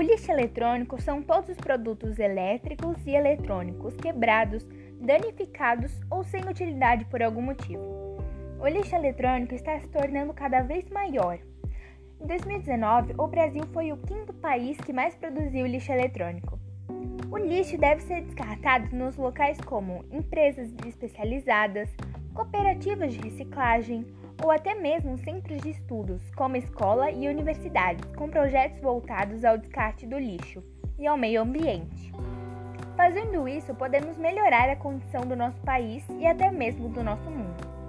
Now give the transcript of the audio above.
O lixo eletrônico são todos os produtos elétricos e eletrônicos quebrados, danificados ou sem utilidade por algum motivo. O lixo eletrônico está se tornando cada vez maior. Em 2019, o Brasil foi o quinto país que mais produziu lixo eletrônico. O lixo deve ser descartado nos locais como empresas especializadas, cooperativas de reciclagem ou até mesmo centros de estudos, como escola e universidades, com projetos voltados ao descarte do lixo e ao meio ambiente. Fazendo isso, podemos melhorar a condição do nosso país e até mesmo do nosso mundo.